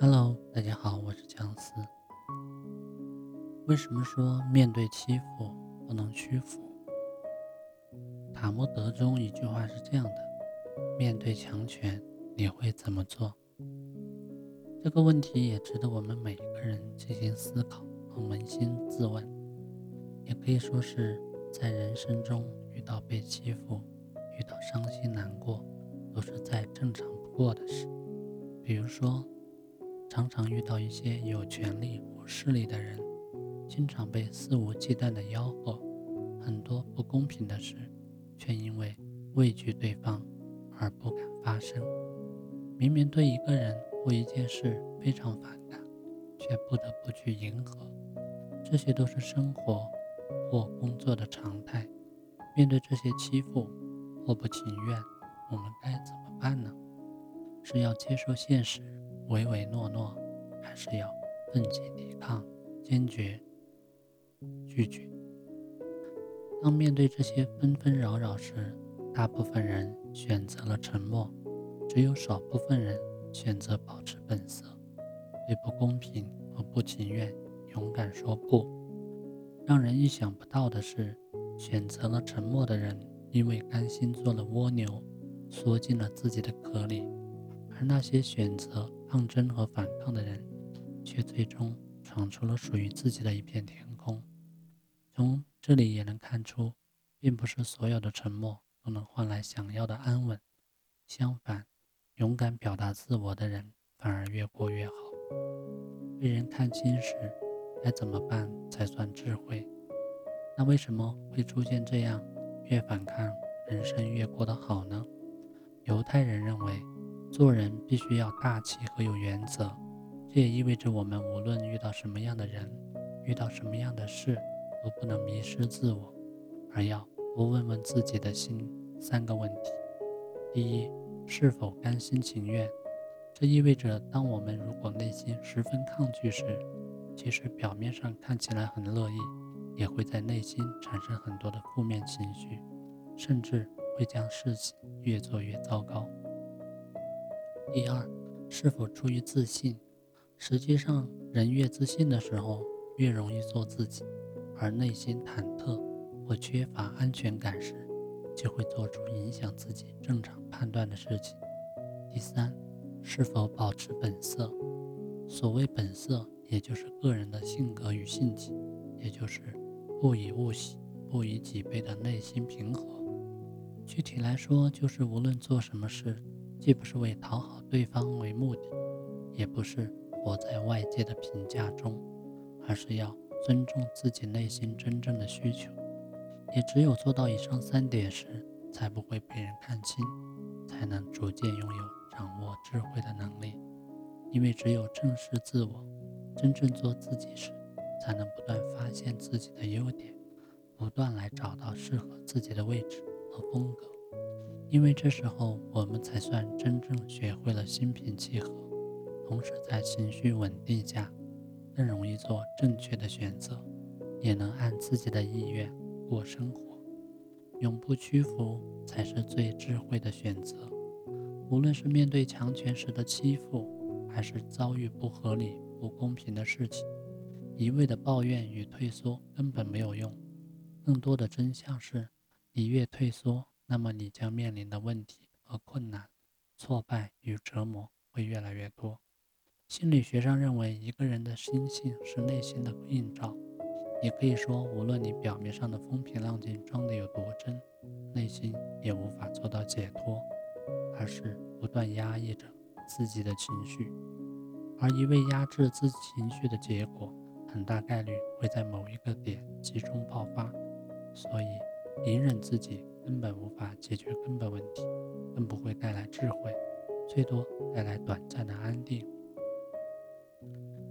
Hello，大家好，我是姜思。为什么说面对欺负不能屈服？塔木德中一句话是这样的：面对强权，你会怎么做？这个问题也值得我们每一个人进行思考和扪心自问。也可以说是在人生中遇到被欺负、遇到伤心难过，都是再正常不过的事。比如说。常常遇到一些有权力或势力的人，经常被肆无忌惮地吆喝，很多不公平的事，却因为畏惧对方而不敢发声。明明对一个人或一件事非常反感，却不得不去迎合。这些都是生活或工作的常态。面对这些欺负或不情愿，我们该怎么办呢？是要接受现实？唯唯诺诺，还是要奋起抵抗，坚决拒绝。当面对这些纷纷扰扰时，大部分人选择了沉默，只有少部分人选择保持本色，对不公平和不情愿勇敢说不。让人意想不到的是，选择了沉默的人，因为甘心做了蜗牛，缩进了自己的壳里。而那些选择抗争和反抗的人，却最终闯出了属于自己的一片天空。从这里也能看出，并不是所有的沉默都能换来想要的安稳。相反，勇敢表达自我的人反而越过越好。被人看清时，该怎么办才算智慧？那为什么会出现这样“越反抗，人生越过得好”呢？犹太人认为。做人必须要大气和有原则，这也意味着我们无论遇到什么样的人，遇到什么样的事，都不能迷失自我，而要多问问自己的心三个问题：第一，是否甘心情愿？这意味着，当我们如果内心十分抗拒时，其实表面上看起来很乐意，也会在内心产生很多的负面情绪，甚至会将事情越做越糟糕。第二，是否出于自信？实际上，人越自信的时候，越容易做自己；而内心忐忑或缺乏安全感时，就会做出影响自己正常判断的事情。第三，是否保持本色？所谓本色，也就是个人的性格与性情，也就是不以物喜，不以己悲的内心平和。具体来说，就是无论做什么事。既不是为讨好对方为目的，也不是活在外界的评价中，而是要尊重自己内心真正的需求。也只有做到以上三点时，才不会被人看清，才能逐渐拥有掌握智慧的能力。因为只有正视自我，真正做自己时，才能不断发现自己的优点，不断来找到适合自己的位置和风格。因为这时候，我们才算真正学会了心平气和，同时在情绪稳定下，更容易做正确的选择，也能按自己的意愿过生活。永不屈服才是最智慧的选择。无论是面对强权时的欺负，还是遭遇不合理、不公平的事情，一味的抱怨与退缩根本没有用。更多的真相是，你越退缩。那么你将面临的问题和困难、挫败与折磨会越来越多。心理学上认为，一个人的心性是内心的映照。也可以说，无论你表面上的风平浪静装得有多真，内心也无法做到解脱，而是不断压抑着自己的情绪。而一味压制自己情绪的结果，很大概率会在某一个点集中爆发。所以，隐忍自己。根本无法解决根本问题，更不会带来智慧，最多带来短暂的安定。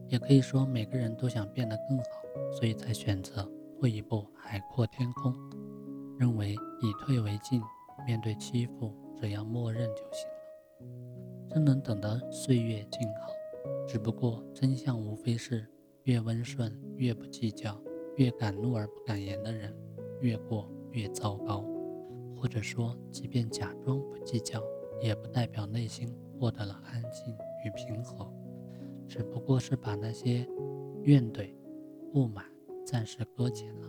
也可以说，每个人都想变得更好，所以才选择退一步海阔天空，认为以退为进，面对欺负只要默认就行了，真能等到岁月静好。只不过真相无非是，越温顺越不计较，越敢怒而不敢言的人，越过越糟糕。或者说，即便假装不计较，也不代表内心获得了安静与平和。只不过是把那些怨怼、不满暂时搁浅了，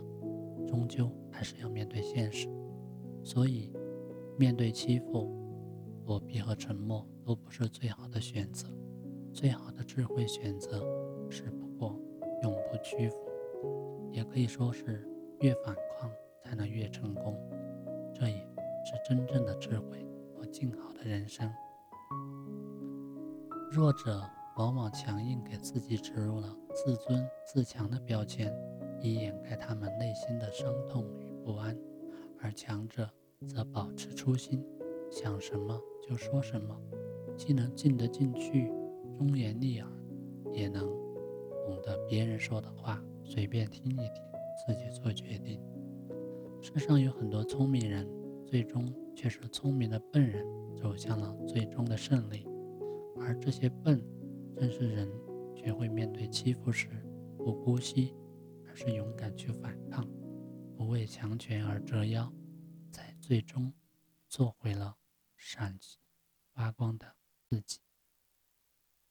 终究还是要面对现实。所以，面对欺负，躲避和沉默都不是最好的选择。最好的智慧选择是不过永不屈服，也可以说是越反抗才能越成功。这也是真正的智慧和静好的人生。弱者往往强硬给自己植入了自尊自强的标签，以掩盖他们内心的伤痛与不安；而强者则保持初心，想什么就说什么，既能进得进去。忠言逆耳，也能懂得别人说的话，随便听一听，自己做决定。世上有很多聪明人，最终却是聪明的笨人走向了最终的胜利。而这些笨，正是人学会面对欺负时不姑息，而是勇敢去反抗，不为强权而折腰，才最终做回了闪发光的自己。